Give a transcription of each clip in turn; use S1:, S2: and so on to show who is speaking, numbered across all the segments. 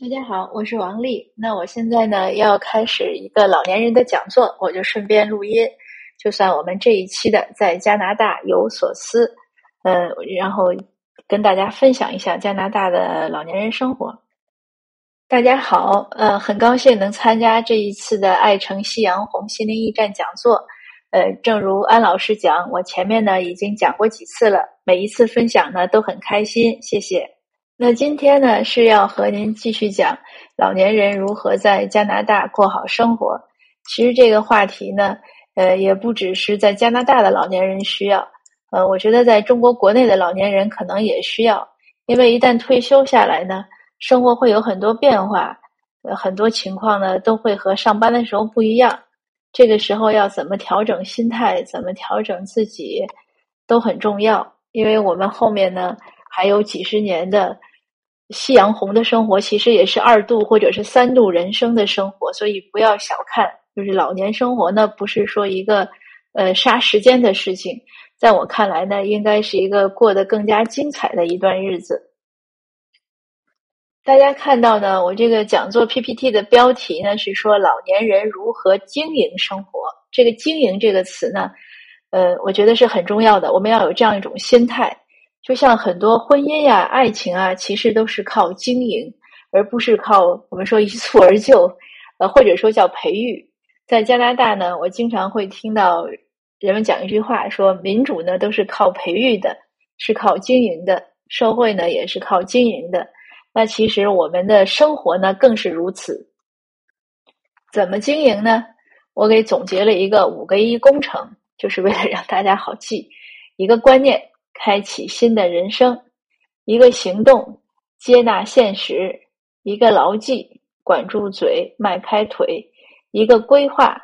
S1: 大家好，我是王丽。那我现在呢要开始一个老年人的讲座，我就顺便录音，就算我们这一期的在加拿大有所思，呃，然后跟大家分享一下加拿大的老年人生活。大家好，呃，很高兴能参加这一次的爱城夕阳红心灵驿站讲座。呃，正如安老师讲，我前面呢已经讲过几次了，每一次分享呢都很开心，谢谢。那今天呢是要和您继续讲老年人如何在加拿大过好生活。其实这个话题呢，呃，也不只是在加拿大的老年人需要，呃，我觉得在中国国内的老年人可能也需要，因为一旦退休下来呢，生活会有很多变化，呃，很多情况呢都会和上班的时候不一样。这个时候要怎么调整心态，怎么调整自己，都很重要。因为我们后面呢还有几十年的。夕阳红的生活其实也是二度或者是三度人生的生活，所以不要小看，就是老年生活呢，不是说一个呃杀时间的事情，在我看来呢，应该是一个过得更加精彩的一段日子。大家看到呢，我这个讲座 PPT 的标题呢是说老年人如何经营生活，这个“经营”这个词呢，呃，我觉得是很重要的，我们要有这样一种心态。就像很多婚姻呀、爱情啊，其实都是靠经营，而不是靠我们说一蹴而就，呃，或者说叫培育。在加拿大呢，我经常会听到人们讲一句话，说民主呢都是靠培育的，是靠经营的；社会呢也是靠经营的。那其实我们的生活呢更是如此。怎么经营呢？我给总结了一个五个一工程，就是为了让大家好记一个观念。开启新的人生，一个行动，接纳现实；一个牢记，管住嘴，迈开腿；一个规划，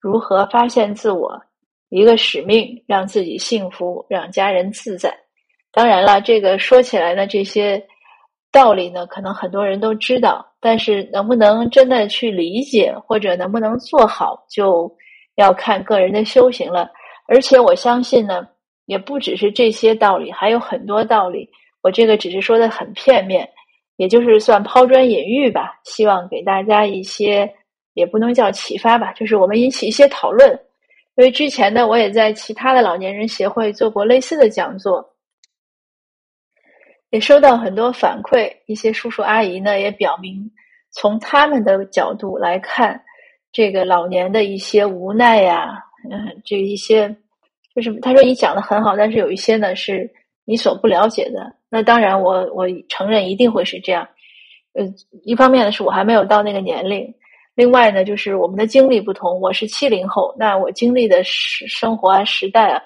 S1: 如何发现自我；一个使命，让自己幸福，让家人自在。当然了，这个说起来呢，这些道理呢，可能很多人都知道，但是能不能真的去理解，或者能不能做好，就要看个人的修行了。而且我相信呢。也不只是这些道理，还有很多道理。我这个只是说的很片面，也就是算抛砖引玉吧。希望给大家一些，也不能叫启发吧，就是我们引起一些讨论。因为之前呢，我也在其他的老年人协会做过类似的讲座，也收到很多反馈。一些叔叔阿姨呢，也表明从他们的角度来看，这个老年的一些无奈呀，嗯，这一些。就是他说你讲的很好，但是有一些呢是你所不了解的。那当然，我我承认一定会是这样。呃，一方面呢是我还没有到那个年龄，另外呢就是我们的经历不同。我是七零后，那我经历的时生活啊、时代啊，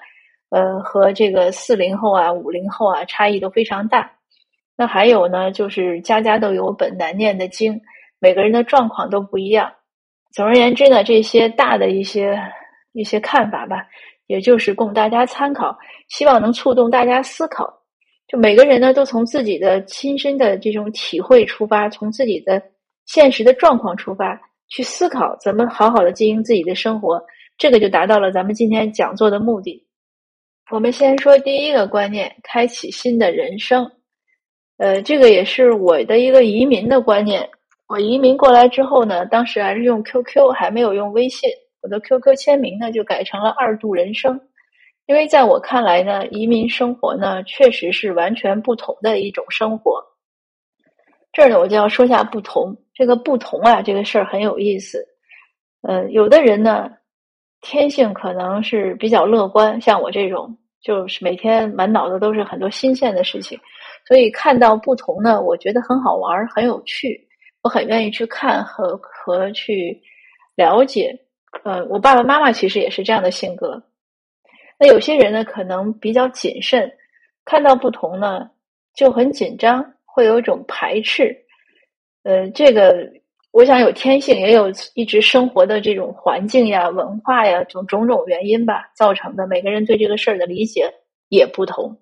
S1: 呃，和这个四零后啊、五零后啊差异都非常大。那还有呢，就是家家都有本难念的经，每个人的状况都不一样。总而言之呢，这些大的一些一些看法吧。也就是供大家参考，希望能触动大家思考。就每个人呢，都从自己的亲身的这种体会出发，从自己的现实的状况出发，去思考怎么好好的经营自己的生活。这个就达到了咱们今天讲座的目的。我们先说第一个观念：开启新的人生。呃，这个也是我的一个移民的观念。我移民过来之后呢，当时还是用 QQ，还没有用微信。我的 QQ 签名呢，就改成了“二度人生”，因为在我看来呢，移民生活呢，确实是完全不同的一种生活。这儿呢，我就要说下不同。这个不同啊，这个事儿很有意思。呃，有的人呢，天性可能是比较乐观，像我这种，就是每天满脑子都是很多新鲜的事情，所以看到不同呢，我觉得很好玩，很有趣，我很愿意去看和和去了解。呃，我爸爸妈妈其实也是这样的性格。那有些人呢，可能比较谨慎，看到不同呢就很紧张，会有一种排斥。呃，这个我想有天性，也有一直生活的这种环境呀、文化呀，种种种原因吧造成的。每个人对这个事儿的理解也不同。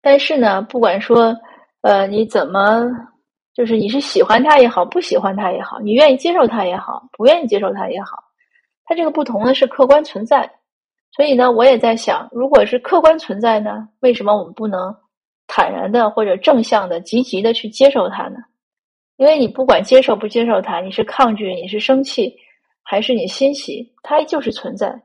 S1: 但是呢，不管说呃你怎么。就是你是喜欢他也好，不喜欢他也好，你愿意接受他也好，不愿意接受他也好，他这个不同呢是客观存在。所以呢，我也在想，如果是客观存在呢，为什么我们不能坦然的或者正向的、积极的去接受它呢？因为你不管接受不接受它，你是抗拒，你是生气，还是你欣喜，它就是存在。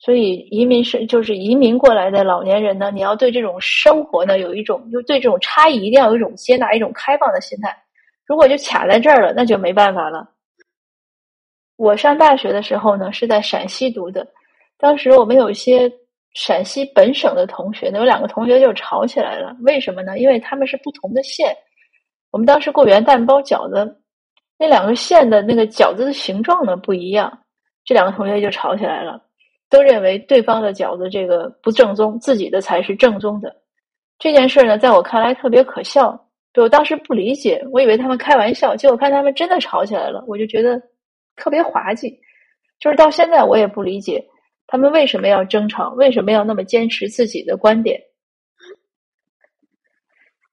S1: 所以移民是就是移民过来的老年人呢，你要对这种生活呢有一种，就对这种差异一定要有一种接纳、一种开放的心态。如果就卡在这儿了，那就没办法了。我上大学的时候呢，是在陕西读的，当时我们有一些陕西本省的同学呢，有两个同学就吵起来了。为什么呢？因为他们是不同的县。我们当时过元旦包饺子，那两个县的那个饺子的形状呢不一样，这两个同学就吵起来了。都认为对方的饺子这个不正宗，自己的才是正宗的。这件事呢，在我看来特别可笑。就我当时不理解，我以为他们开玩笑，结果看他们真的吵起来了，我就觉得特别滑稽。就是到现在我也不理解他们为什么要争吵，为什么要那么坚持自己的观点。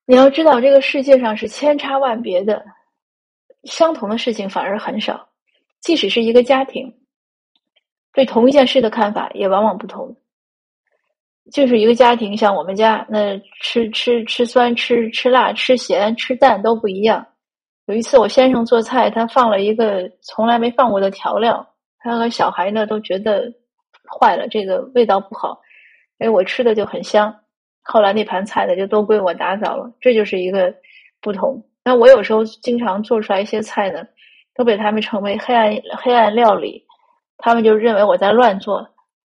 S1: 你要知道，这个世界上是千差万别的，相同的事情反而很少。即使是一个家庭。对同一件事的看法也往往不同。就是一个家庭，像我们家，那吃吃吃酸、吃吃辣、吃咸、吃淡都不一样。有一次我先生做菜，他放了一个从来没放过的调料，他和小孩呢都觉得坏了，这个味道不好。哎，我吃的就很香。后来那盘菜呢就都归我打扫了，这就是一个不同。那我有时候经常做出来一些菜呢，都被他们称为黑暗黑暗料理。他们就认为我在乱做，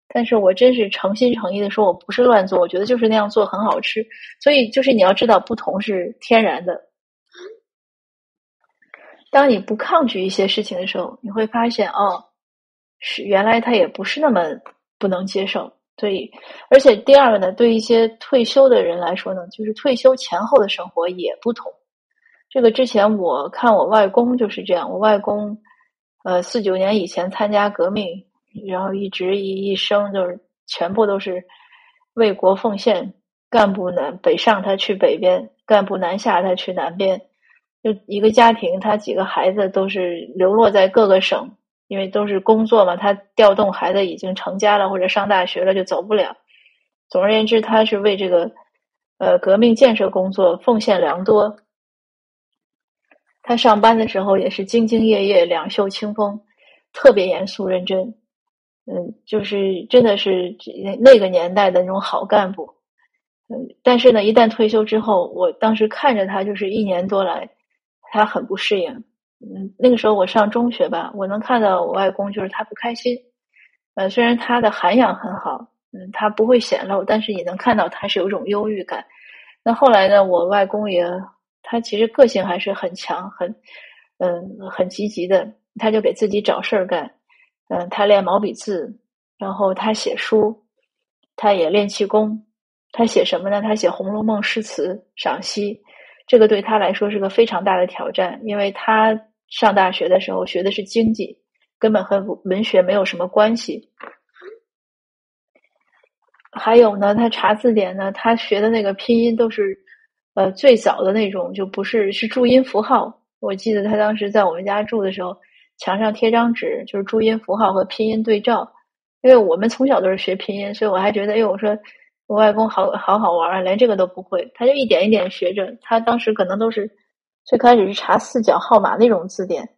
S1: 但是我真是诚心诚意的说，我不是乱做，我觉得就是那样做很好吃。所以，就是你要知道，不同是天然的。当你不抗拒一些事情的时候，你会发现，哦，是原来他也不是那么不能接受。所以，而且第二个呢，对一些退休的人来说呢，就是退休前后的生活也不同。这个之前我看我外公就是这样，我外公。呃，四九年以前参加革命，然后一直一一生就是全部都是为国奉献。干部南北上，他去北边；干部南下，他去南边。就一个家庭，他几个孩子都是流落在各个省，因为都是工作嘛。他调动孩子已经成家了或者上大学了，就走不了。总而言之，他是为这个呃革命建设工作奉献良多。他上班的时候也是兢兢业业、两袖清风，特别严肃认真。嗯，就是真的是那个年代的那种好干部。嗯，但是呢，一旦退休之后，我当时看着他，就是一年多来，他很不适应。嗯，那个时候我上中学吧，我能看到我外公就是他不开心。呃，虽然他的涵养很好，嗯，他不会显露，但是也能看到他是有种忧郁感。那后来呢，我外公也。他其实个性还是很强，很，嗯，很积极的。他就给自己找事儿干，嗯，他练毛笔字，然后他写书，他也练气功。他写什么呢？他写《红楼梦》诗词赏析。这个对他来说是个非常大的挑战，因为他上大学的时候学的是经济，根本和文学没有什么关系。还有呢，他查字典呢，他学的那个拼音都是。呃，最早的那种就不是是注音符号。我记得他当时在我们家住的时候，墙上贴张纸，就是注音符号和拼音对照。因为我们从小都是学拼音，所以我还觉得，哎，我说我外公好好好玩啊，连这个都不会。他就一点一点学着。他当时可能都是最开始是查四角号码那种字典，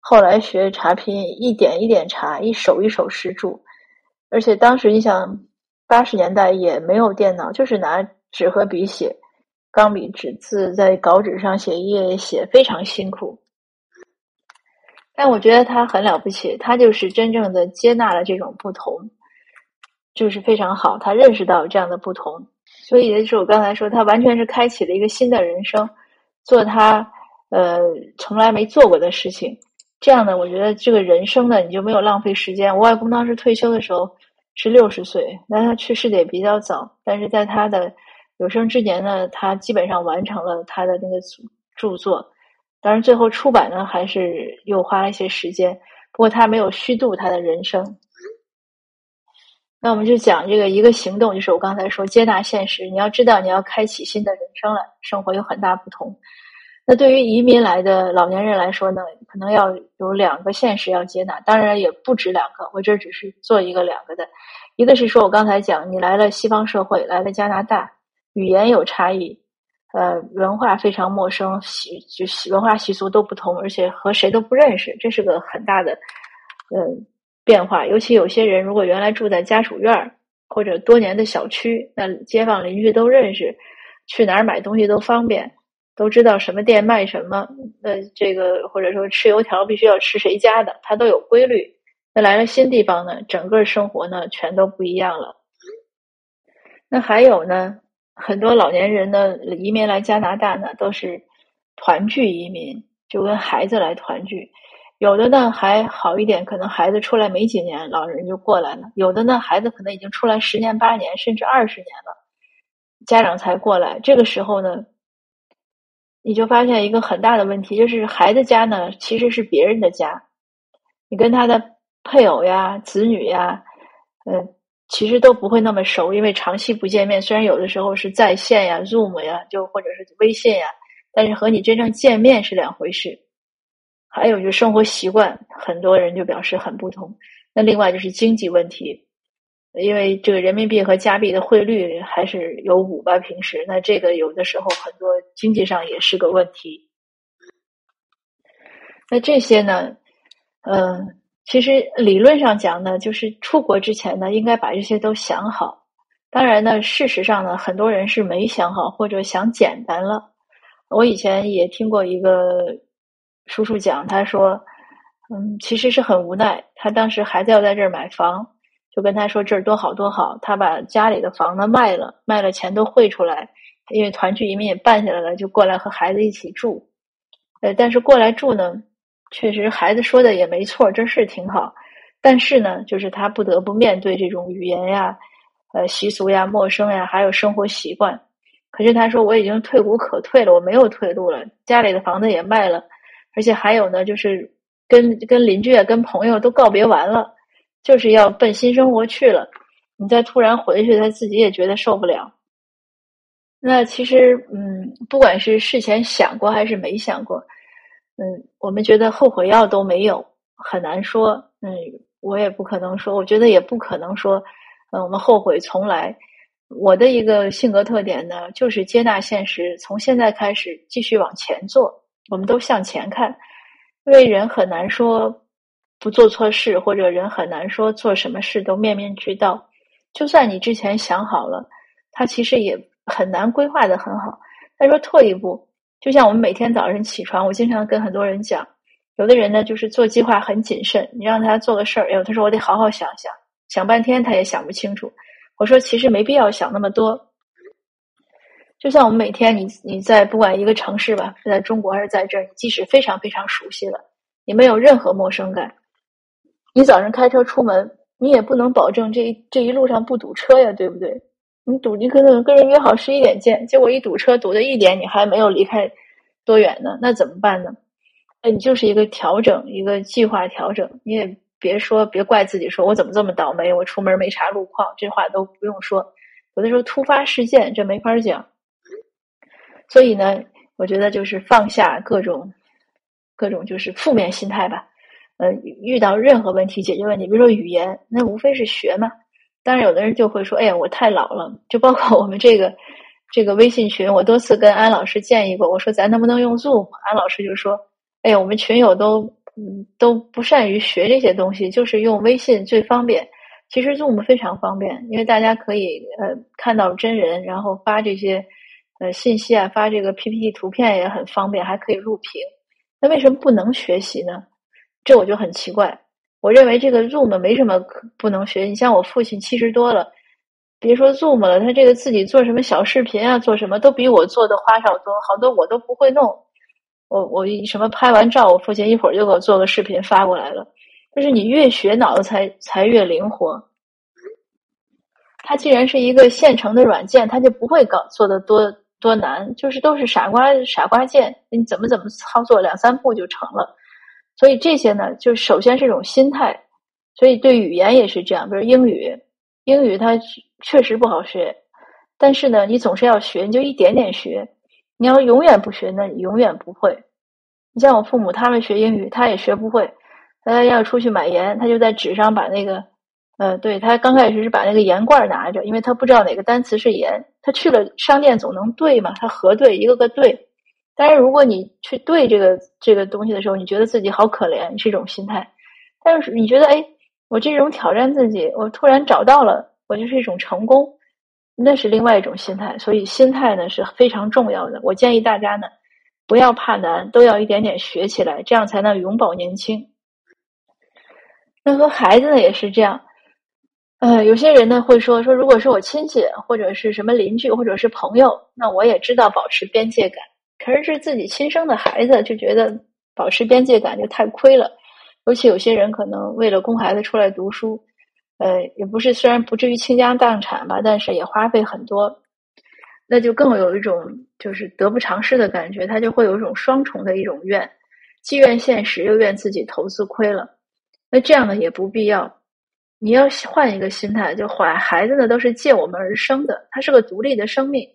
S1: 后来学查拼音，一点一点查，一手一手识注。而且当时你想，八十年代也没有电脑，就是拿纸和笔写。钢笔纸字在稿纸上写一页写非常辛苦，但我觉得他很了不起，他就是真正的接纳了这种不同，就是非常好。他认识到这样的不同，所以就是我刚才说，他完全是开启了一个新的人生，做他呃从来没做过的事情。这样呢，我觉得这个人生呢，你就没有浪费时间。我外公当时退休的时候是六十岁，那他去世的也比较早，但是在他的。有生之年呢，他基本上完成了他的那个著作，当然最后出版呢，还是又花了一些时间。不过他没有虚度他的人生。那我们就讲这个一个行动，就是我刚才说接纳现实。你要知道，你要开启新的人生了，生活有很大不同。那对于移民来的老年人来说呢，可能要有两个现实要接纳，当然也不止两个。我这只是做一个两个的，一个是说我刚才讲，你来了西方社会，来了加拿大。语言有差异，呃，文化非常陌生，习就习文化习俗都不同，而且和谁都不认识，这是个很大的呃变化。尤其有些人如果原来住在家属院或者多年的小区，那街坊邻居都认识，去哪儿买东西都方便，都知道什么店卖什么。那这个或者说吃油条必须要吃谁家的，它都有规律。那来了新地方呢，整个生活呢全都不一样了。那还有呢，很多老年人呢移民来加拿大呢，都是团聚移民，就跟孩子来团聚。有的呢还好一点，可能孩子出来没几年，老人就过来了；有的呢，孩子可能已经出来十年、八年，甚至二十年了，家长才过来。这个时候呢，你就发现一个很大的问题，就是孩子家呢其实是别人的家，你跟他的配偶呀、子女呀，嗯。其实都不会那么熟，因为长期不见面。虽然有的时候是在线呀、Zoom 呀，就或者是微信呀，但是和你真正见面是两回事。还有就是生活习惯，很多人就表示很不同。那另外就是经济问题，因为这个人民币和加币的汇率还是有五吧，平时那这个有的时候很多经济上也是个问题。那这些呢，嗯。其实理论上讲呢，就是出国之前呢，应该把这些都想好。当然呢，事实上呢，很多人是没想好或者想简单了。我以前也听过一个叔叔讲，他说：“嗯，其实是很无奈。他当时孩子要在这儿买房，就跟他说这儿多好多好。他把家里的房子卖了，卖了钱都汇出来，因为团聚移民也办下来了，就过来和孩子一起住。呃，但是过来住呢。”确实，孩子说的也没错，这是挺好。但是呢，就是他不得不面对这种语言呀、呃习俗呀、陌生呀，还有生活习惯。可是他说我已经退无可退了，我没有退路了，家里的房子也卖了，而且还有呢，就是跟跟邻居啊、跟朋友都告别完了，就是要奔新生活去了。你再突然回去，他自己也觉得受不了。那其实，嗯，不管是事前想过还是没想过。嗯，我们觉得后悔药都没有，很难说。嗯，我也不可能说，我觉得也不可能说，嗯，我们后悔从来。我的一个性格特点呢，就是接纳现实，从现在开始继续往前做。我们都向前看，因为人很难说不做错事，或者人很难说做什么事都面面俱到。就算你之前想好了，他其实也很难规划的很好。他说退一步。就像我们每天早晨起床，我经常跟很多人讲，有的人呢就是做计划很谨慎，你让他做个事儿，哎呦，他说我得好好想想，想半天他也想不清楚。我说其实没必要想那么多。就像我们每天，你你在不管一个城市吧，是在中国还是在这儿，即使非常非常熟悉了，你没有任何陌生感。你早上开车出门，你也不能保证这一这一路上不堵车呀，对不对？你堵，你可能跟人约好十一点见，结果一堵车堵到一点，你还没有离开多远呢？那怎么办呢？那你就是一个调整，一个计划调整。你也别说，别怪自己，说我怎么这么倒霉，我出门没查路况，这话都不用说。有的时候突发事件，这没法讲。所以呢，我觉得就是放下各种各种就是负面心态吧。呃，遇到任何问题，解决问题，比如说语言，那无非是学嘛。当然，有的人就会说：“哎呀，我太老了。”就包括我们这个这个微信群，我多次跟安老师建议过，我说咱能不能用 Zoom？安老师就说：“哎呀，我们群友都嗯都不善于学这些东西，就是用微信最方便。其实 Zoom 非常方便，因为大家可以呃看到真人，然后发这些呃信息啊，发这个 PPT 图片也很方便，还可以录屏。那为什么不能学习呢？这我就很奇怪。”我认为这个 Zoom 没什么可不能学。你像我父亲七十多了，别说 Zoom 了，他这个自己做什么小视频啊，做什么都比我做的花哨多，好多我都不会弄。我我什么拍完照，我父亲一会儿就给我做个视频发过来了。就是你越学脑子才才越灵活。它既然是一个现成的软件，它就不会搞做的多多难，就是都是傻瓜傻瓜键，你怎么怎么操作，两三步就成了。所以这些呢，就首先是一种心态。所以对语言也是这样，比如英语，英语它确实不好学，但是呢，你总是要学，你就一点点学。你要永远不学，那你永远不会。你像我父母，他们学英语，他也学不会。他要出去买盐，他就在纸上把那个呃，对他刚开始是把那个盐罐拿着，因为他不知道哪个单词是盐。他去了商店总能对嘛，他核对一个个对。但是如果你去对这个这个东西的时候，你觉得自己好可怜，是一种心态。但是你觉得，哎，我这种挑战自己，我突然找到了，我就是一种成功，那是另外一种心态。所以心态呢是非常重要的。我建议大家呢，不要怕难，都要一点点学起来，这样才能永葆年轻。那和孩子呢也是这样。呃，有些人呢会说说，如果是我亲戚或者是什么邻居或者是朋友，那我也知道保持边界感。可是是自己亲生的孩子，就觉得保持边界感就太亏了。尤其有些人可能为了供孩子出来读书，呃，也不是虽然不至于倾家荡产吧，但是也花费很多，那就更有一种就是得不偿失的感觉。他就会有一种双重的一种怨，既怨现实，又怨自己投资亏了。那这样呢也不必要。你要换一个心态，就怀孩子呢都是借我们而生的，他是个独立的生命，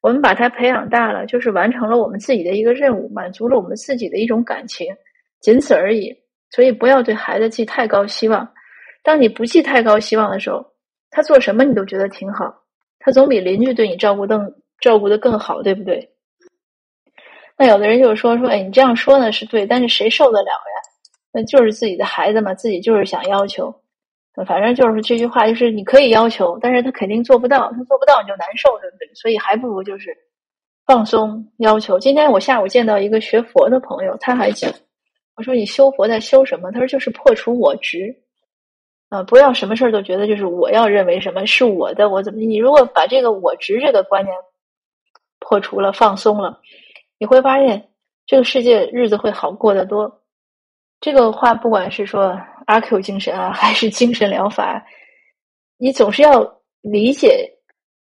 S1: 我们把他培养大了，就是完成了我们自己的一个任务，满足了我们自己的一种感情，仅此而已。所以不要对孩子寄太高希望。当你不寄太高希望的时候，他做什么你都觉得挺好，他总比邻居对你照顾更照顾的更好，对不对？那有的人就说说，哎，你这样说呢是对，但是谁受得了呀？那就是自己的孩子嘛，自己就是想要求。反正就是这句话，就是你可以要求，但是他肯定做不到，他做不到你就难受，对不对？所以还不如就是放松要求。今天我下午见到一个学佛的朋友，他还讲，我说你修佛在修什么？他说就是破除我执，啊，不要什么事儿都觉得就是我要认为什么是我的，我怎么？你如果把这个我执这个观念破除了，放松了，你会发现这个世界日子会好过得多。这个话不管是说。阿 Q 精神啊，还是精神疗法？你总是要理解，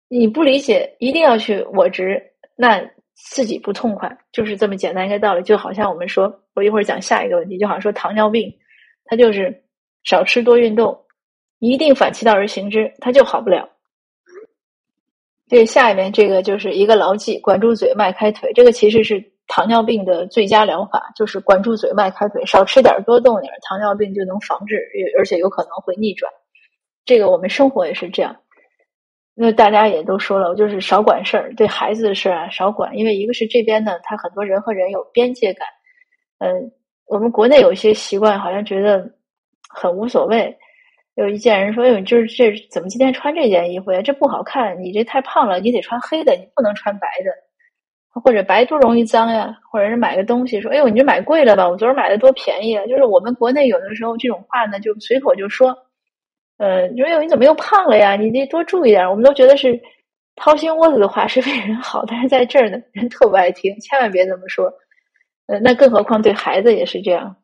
S1: 你不理解，一定要去我执，那自己不痛快，就是这么简单一个道理。就好像我们说，我一会儿讲下一个问题，就好像说糖尿病，它就是少吃多运动，一定反其道而行之，它就好不了。对，下面这个就是一个牢记：管住嘴，迈开腿。这个其实是。糖尿病的最佳疗法就是管住嘴、迈开腿，少吃点多动点糖尿病就能防治，而且有可能会逆转。这个我们生活也是这样。那大家也都说了，就是少管事儿，对孩子的事儿啊少管，因为一个是这边呢，他很多人和人有边界感。嗯，我们国内有一些习惯，好像觉得很无所谓。有一件人说：“哎呦，就是这怎么今天穿这件衣服呀？这不好看，你这太胖了，你得穿黑的，你不能穿白的。”或者白多容易脏呀，或者是买个东西说：“哎呦，你这买贵了吧？我昨儿买的多便宜啊！”就是我们国内有的时候这种话呢，就随口就说，呃，你说：“哎呦，你怎么又胖了呀？你得多注意点。”我们都觉得是掏心窝子的话，是为人好，但是在这儿呢，人特不爱听，千万别这么说。呃，那更何况对孩子也是这样，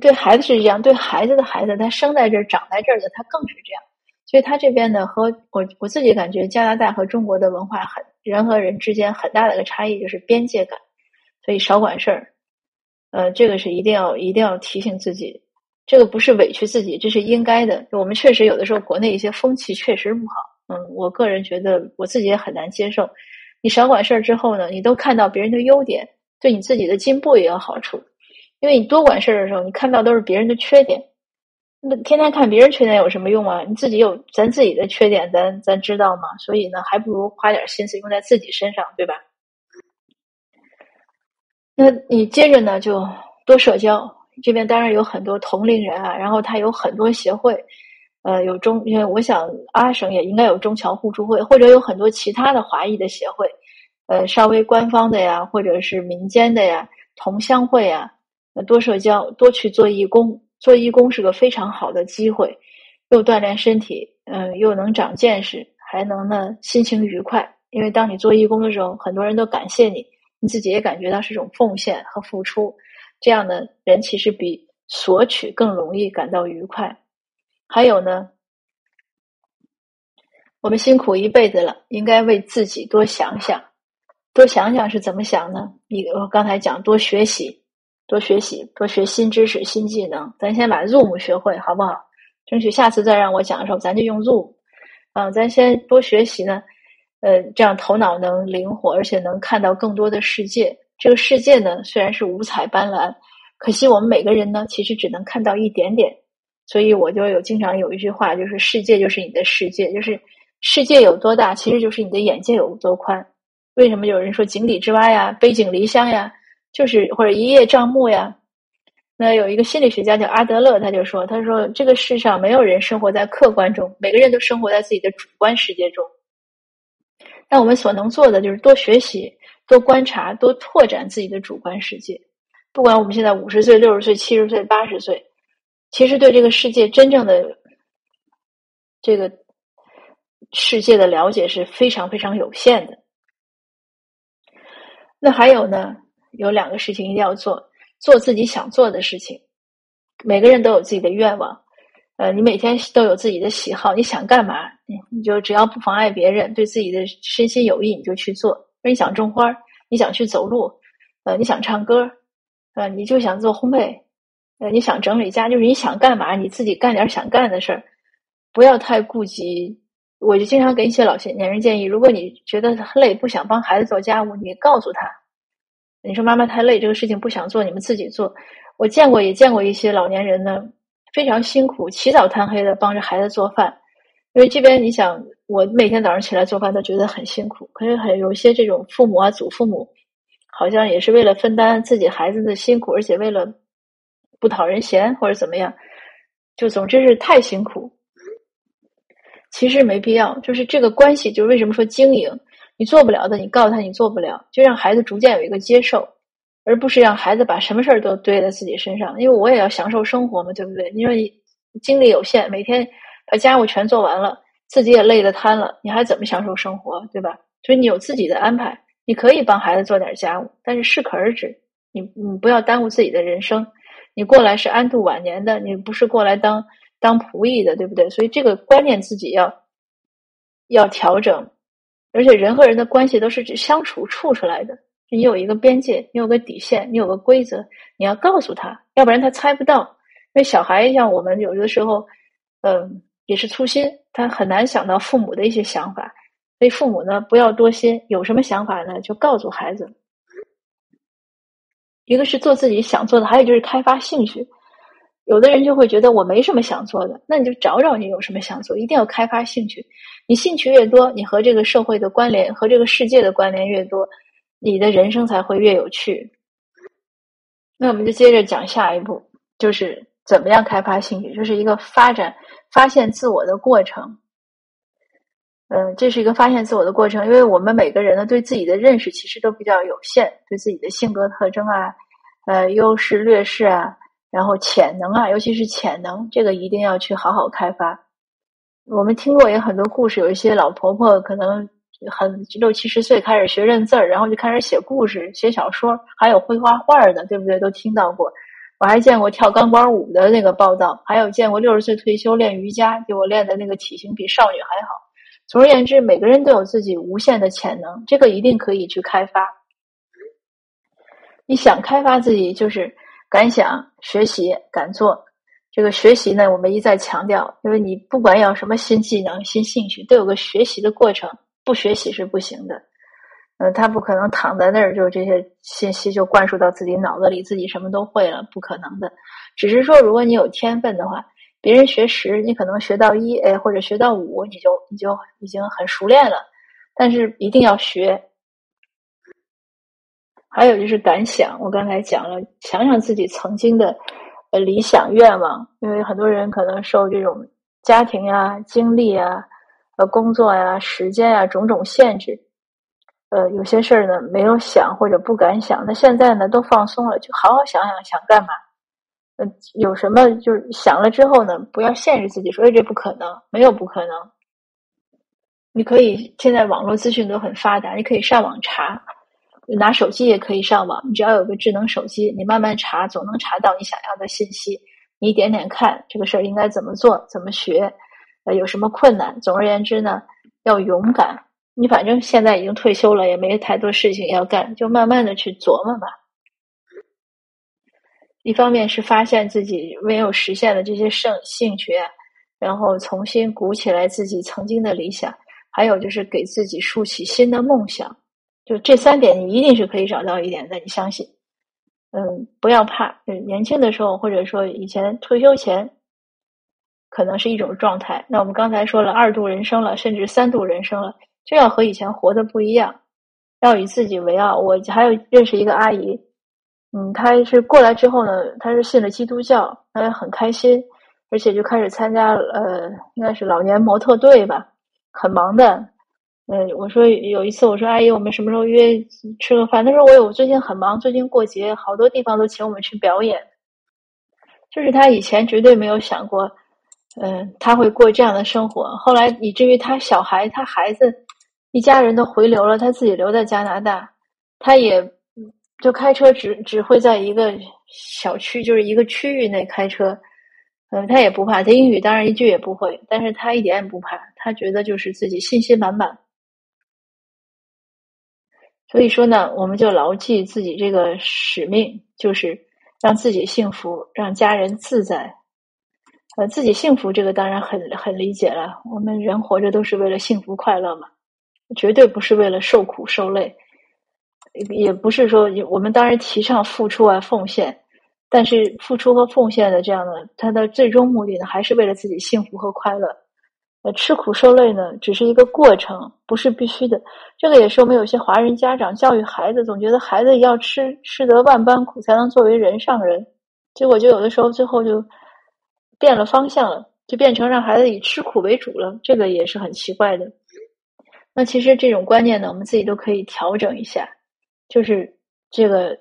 S1: 对孩子是这样，对孩子的孩子，他生在这儿、长在这儿的，他更是这样。所以他这边呢，和我我自己感觉，加拿大和中国的文化很人和人之间很大的一个差异就是边界感，所以少管事儿。呃，这个是一定要一定要提醒自己，这个不是委屈自己，这是应该的。我们确实有的时候国内一些风气确实不好，嗯，我个人觉得我自己也很难接受。你少管事儿之后呢，你都看到别人的优点，对你自己的进步也有好处。因为你多管事儿的时候，你看到都是别人的缺点。那天天看别人缺点有什么用啊？你自己有咱自己的缺点，咱咱知道吗？所以呢，还不如花点心思用在自己身上，对吧？那你接着呢，就多社交。这边当然有很多同龄人啊，然后他有很多协会，呃，有中，因为我想阿省也应该有中侨互助会，或者有很多其他的华裔的协会，呃，稍微官方的呀，或者是民间的呀，同乡会呀，多社交，多去做义工。做义工是个非常好的机会，又锻炼身体，嗯，又能长见识，还能呢心情愉快。因为当你做义工的时候，很多人都感谢你，你自己也感觉到是一种奉献和付出。这样的人其实比索取更容易感到愉快。还有呢，我们辛苦一辈子了，应该为自己多想想，多想想是怎么想呢？你我刚才讲多学习。多学习，多学新知识、新技能。咱先把 Zoom 学会，好不好？争取下次再让我讲的时候，咱就用 Zoom。啊，咱先多学习呢，呃，这样头脑能灵活，而且能看到更多的世界。这个世界呢，虽然是五彩斑斓，可惜我们每个人呢，其实只能看到一点点。所以我就有经常有一句话，就是世界就是你的世界，就是世界有多大，其实就是你的眼界有多宽。为什么有人说井底之蛙呀，背井离乡呀，就是或者一叶障目呀？那有一个心理学家叫阿德勒，他就说：“他说这个世上没有人生活在客观中，每个人都生活在自己的主观世界中。那我们所能做的就是多学习、多观察、多拓展自己的主观世界。不管我们现在五十岁、六十岁、七十岁、八十岁。”其实对这个世界真正的这个世界的了解是非常非常有限的。那还有呢，有两个事情一定要做：做自己想做的事情。每个人都有自己的愿望，呃，你每天都有自己的喜好，你想干嘛，你就只要不妨碍别人，对自己的身心有益，你就去做。你想种花，你想去走路，呃，你想唱歌，呃，你就想做烘焙。呃，你想整理家，就是你想干嘛，你自己干点想干的事儿，不要太顾及。我就经常给一些老些年人建议：如果你觉得累，不想帮孩子做家务，你告诉他，你说妈妈太累，这个事情不想做，你们自己做。我见过，也见过一些老年人呢，非常辛苦，起早贪黑的帮着孩子做饭。因为这边你想，我每天早上起来做饭都觉得很辛苦，可是很有些这种父母啊、祖父母，好像也是为了分担自己孩子的辛苦，而且为了。不讨人嫌或者怎么样，就总之是太辛苦。其实没必要，就是这个关系，就是为什么说经营，你做不了的，你告诉他你做不了，就让孩子逐渐有一个接受，而不是让孩子把什么事儿都堆在自己身上。因为我也要享受生活嘛，对不对？你说你精力有限，每天把家务全做完了，自己也累得瘫了，你还怎么享受生活，对吧？所以你有自己的安排，你可以帮孩子做点家务，但是适可而止，你你不要耽误自己的人生。你过来是安度晚年的，你不是过来当当仆役的，对不对？所以这个观念自己要要调整，而且人和人的关系都是相处处出来的。你有一个边界，你有个底线，你有个规则，你要告诉他，要不然他猜不到。因为小孩像我们有的时候，嗯，也是粗心，他很难想到父母的一些想法。所以父母呢，不要多心，有什么想法呢，就告诉孩子。一个是做自己想做的，还有就是开发兴趣。有的人就会觉得我没什么想做的，那你就找找你有什么想做，一定要开发兴趣。你兴趣越多，你和这个社会的关联和这个世界的关联越多，你的人生才会越有趣。那我们就接着讲下一步，就是怎么样开发兴趣，就是一个发展、发现自我的过程。嗯，这是一个发现自我的过程，因为我们每个人呢，对自己的认识其实都比较有限，对自己的性格特征啊，呃，优势劣势啊，然后潜能啊，尤其是潜能，这个一定要去好好开发。我们听过也很多故事，有一些老婆婆可能很六七十岁开始学认字儿，然后就开始写故事、写小说，还有会画画的，对不对？都听到过。我还见过跳钢管舞的那个报道，还有见过六十岁退休练瑜伽，结果练的那个体型比少女还好。总而言之，每个人都有自己无限的潜能，这个一定可以去开发。你想开发自己，就是敢想、学习、敢做。这个学习呢，我们一再强调，因为你不管要什么新技能、新兴趣，都有个学习的过程，不学习是不行的。嗯，他不可能躺在那儿就这些信息就灌输到自己脑子里，自己什么都会了，不可能的。只是说，如果你有天分的话。别人学十，你可能学到一，哎，或者学到五，你就你就已经很熟练了。但是一定要学。还有就是敢想，我刚才讲了，想想自己曾经的呃理想愿望，因为很多人可能受这种家庭呀、经历啊、呃工作呀、时间呀种种限制，呃有些事儿呢没有想或者不敢想。那现在呢都放松了，就好好想想想干嘛。有什么就是想了之后呢？不要限制自己，说哎这不可能，没有不可能。你可以现在网络资讯都很发达，你可以上网查，拿手机也可以上网。你只要有个智能手机，你慢慢查，总能查到你想要的信息。你一点点看这个事儿应该怎么做，怎么学，呃，有什么困难？总而言之呢，要勇敢。你反正现在已经退休了，也没太多事情要干，就慢慢的去琢磨吧。一方面是发现自己没有实现的这些兴兴趣，然后重新鼓起来自己曾经的理想；还有就是给自己竖起新的梦想。就这三点，你一定是可以找到一点的。你相信？嗯，不要怕。就年轻的时候，或者说以前退休前，可能是一种状态。那我们刚才说了，二度人生了，甚至三度人生了，就要和以前活的不一样，要以自己为傲。我还有认识一个阿姨，嗯，她是过来之后呢，她是信了基督教，她也很开心，而且就开始参加呃，应该是老年模特队吧，很忙的。嗯，我说有一次，我说阿姨，我们什么时候约吃个饭？她说我有，最近很忙，最近过节，好多地方都请我们去表演。就是他以前绝对没有想过，嗯，他会过这样的生活。后来以至于他小孩、他孩子一家人都回流了，他自己留在加拿大，他也就开车只只会在一个小区，就是一个区域内开车。嗯，他也不怕，他英语当然一句也不会，但是他一点也不怕，他觉得就是自己信心满满。所以说呢，我们就牢记自己这个使命，就是让自己幸福，让家人自在。呃，自己幸福这个当然很很理解了，我们人活着都是为了幸福快乐嘛，绝对不是为了受苦受累，也不是说我们当然提倡付出啊奉献。但是付出和奉献的这样的，他的最终目的呢，还是为了自己幸福和快乐。呃，吃苦受累呢，只是一个过程，不是必须的。这个也是我们有些华人家长教育孩子，总觉得孩子要吃吃得万般苦，才能作为人上人。结果就有的时候最后就变了方向了，就变成让孩子以吃苦为主了。这个也是很奇怪的。那其实这种观念呢，我们自己都可以调整一下，就是这个。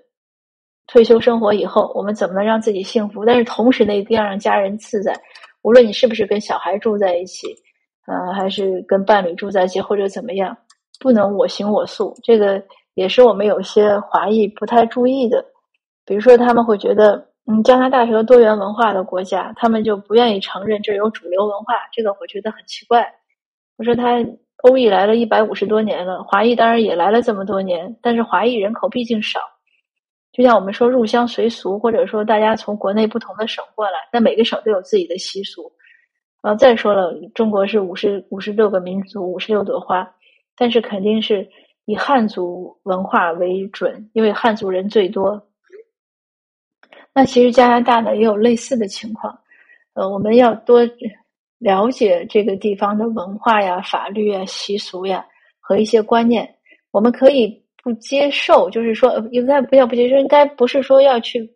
S1: 退休生活以后，我们怎么能让自己幸福？但是同时呢，一定要让家人自在。无论你是不是跟小孩住在一起，呃，还是跟伴侣住在一起，或者怎么样，不能我行我素。这个也是我们有些华裔不太注意的。比如说，他们会觉得，嗯，加拿大是个多元文化的国家，他们就不愿意承认这有主流文化。这个我觉得很奇怪。我说他欧裔来了一百五十多年了，华裔当然也来了这么多年，但是华裔人口毕竟少。就像我们说入乡随俗，或者说大家从国内不同的省过来，那每个省都有自己的习俗。然后，再说了，中国是五十五十六个民族，五十六朵花，但是肯定是以汉族文化为准，因为汉族人最多。那其实加拿大呢也有类似的情况，呃，我们要多了解这个地方的文化呀、法律啊、习俗呀和一些观念，我们可以。不接受，就是说，应该不要不接受，应该不是说要去，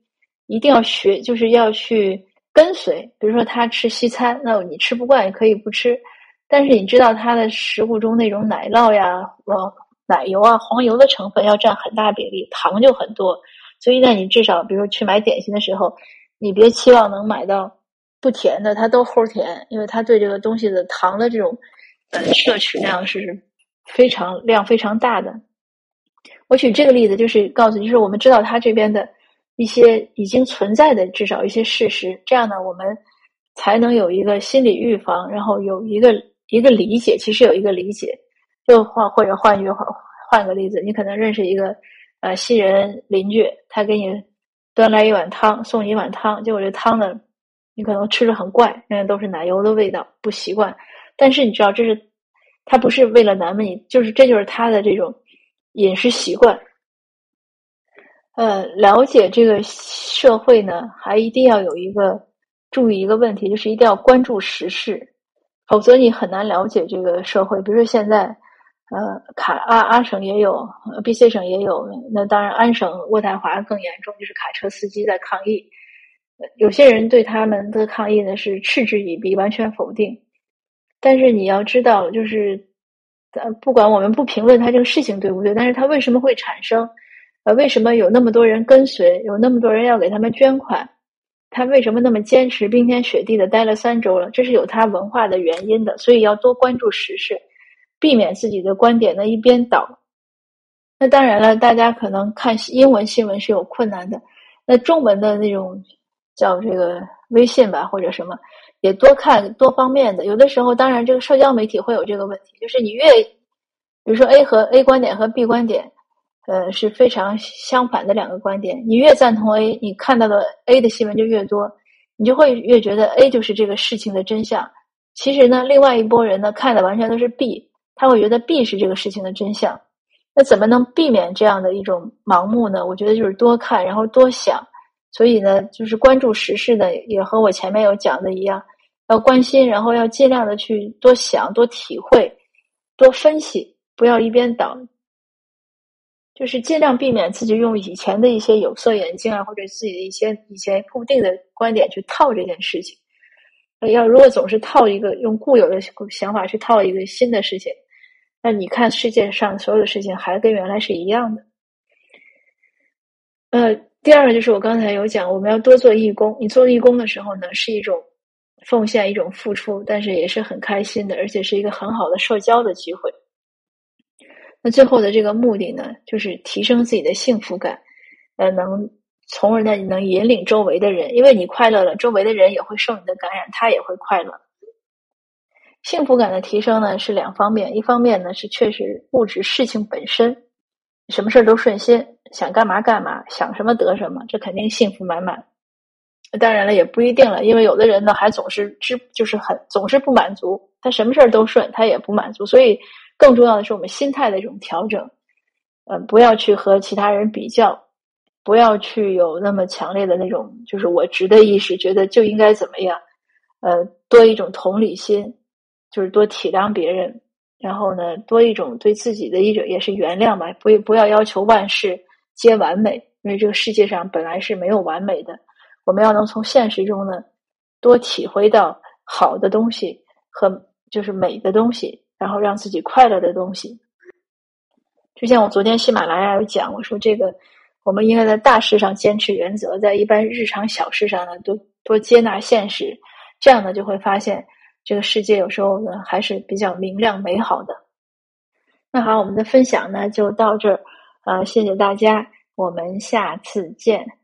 S1: 一定要学，就是要去跟随。比如说，他吃西餐，那你吃不惯也可以不吃，但是你知道他的食物中那种奶酪呀、呃奶油啊、黄油的成分要占很大比例，糖就很多。所以呢，你至少，比如说去买点心的时候，你别期望能买到不甜的，它都齁甜，因为它对这个东西的糖的这种呃摄取量是非常量非常大的。我举这个例子，就是告诉你，就是我们知道他这边的一些已经存在的至少一些事实，这样呢，我们才能有一个心理预防，然后有一个一个理解。其实有一个理解，就换或者换一句话，换个例子，你可能认识一个呃新人邻居，他给你端来一碗汤，送你一碗汤，结果这汤呢，你可能吃着很怪，因为都是奶油的味道，不习惯。但是你知道，这是他不是为了难为你，就是这就是他的这种。饮食习惯，呃，了解这个社会呢，还一定要有一个注意一个问题，就是一定要关注时事，否则你很难了解这个社会。比如说现在，呃，卡阿阿省也有，B C 省也有，那当然安省渥太华更严重，就是卡车司机在抗议，有些人对他们的抗议呢是嗤之以鼻，完全否定。但是你要知道，就是。呃，不管我们不评论他这个事情对不对，但是他为什么会产生？呃，为什么有那么多人跟随，有那么多人要给他们捐款？他为什么那么坚持，冰天雪地的待了三周了？这是有他文化的原因的，所以要多关注时事，避免自己的观点呢一边倒。那当然了，大家可能看英文新闻是有困难的，那中文的那种叫这个微信吧，或者什么。也多看多方面的，有的时候当然这个社交媒体会有这个问题，就是你越，比如说 A 和 A 观点和 B 观点，呃是非常相反的两个观点，你越赞同 A，你看到的 A 的新闻就越多，你就会越觉得 A 就是这个事情的真相。其实呢，另外一拨人呢看的完全都是 B，他会觉得 B 是这个事情的真相。那怎么能避免这样的一种盲目呢？我觉得就是多看，然后多想。所以呢，就是关注时事呢，也和我前面有讲的一样。要关心，然后要尽量的去多想、多体会、多分析，不要一边倒。就是尽量避免自己用以前的一些有色眼镜啊，或者自己的一些以前固定的观点去套这件事情。要如果总是套一个用固有的想法去套一个新的事情，那你看世界上所有的事情还跟原来是一样的。呃，第二个就是我刚才有讲，我们要多做义工。你做义工的时候呢，是一种奉献，一种付出，但是也是很开心的，而且是一个很好的社交的机会。那最后的这个目的呢，就是提升自己的幸福感，呃，能从而呢能引领周围的人，因为你快乐了，周围的人也会受你的感染，他也会快乐。幸福感的提升呢是两方面，一方面呢是确实物质事情本身，什么事儿都顺心，想干嘛干嘛，想什么得什么，这肯定幸福满满。当然了，也不一定了，因为有的人呢还总是知就是很总是不满足，他什么事儿都顺，他也不满足，所以。更重要的是，我们心态的一种调整，嗯，不要去和其他人比较，不要去有那么强烈的那种就是我值的意识，觉得就应该怎么样，呃，多一种同理心，就是多体谅别人，然后呢，多一种对自己的一种也是原谅吧，不不要要求万事皆完美，因为这个世界上本来是没有完美的，我们要能从现实中呢，多体会到好的东西和就是美的东西。然后让自己快乐的东西，就像我昨天喜马拉雅有讲，我说这个我们应该在大事上坚持原则，在一般日常小事上呢，多多接纳现实，这样呢就会发现这个世界有时候呢还是比较明亮美好的。那好，我们的分享呢就到这儿，呃，谢谢大家，我们下次见。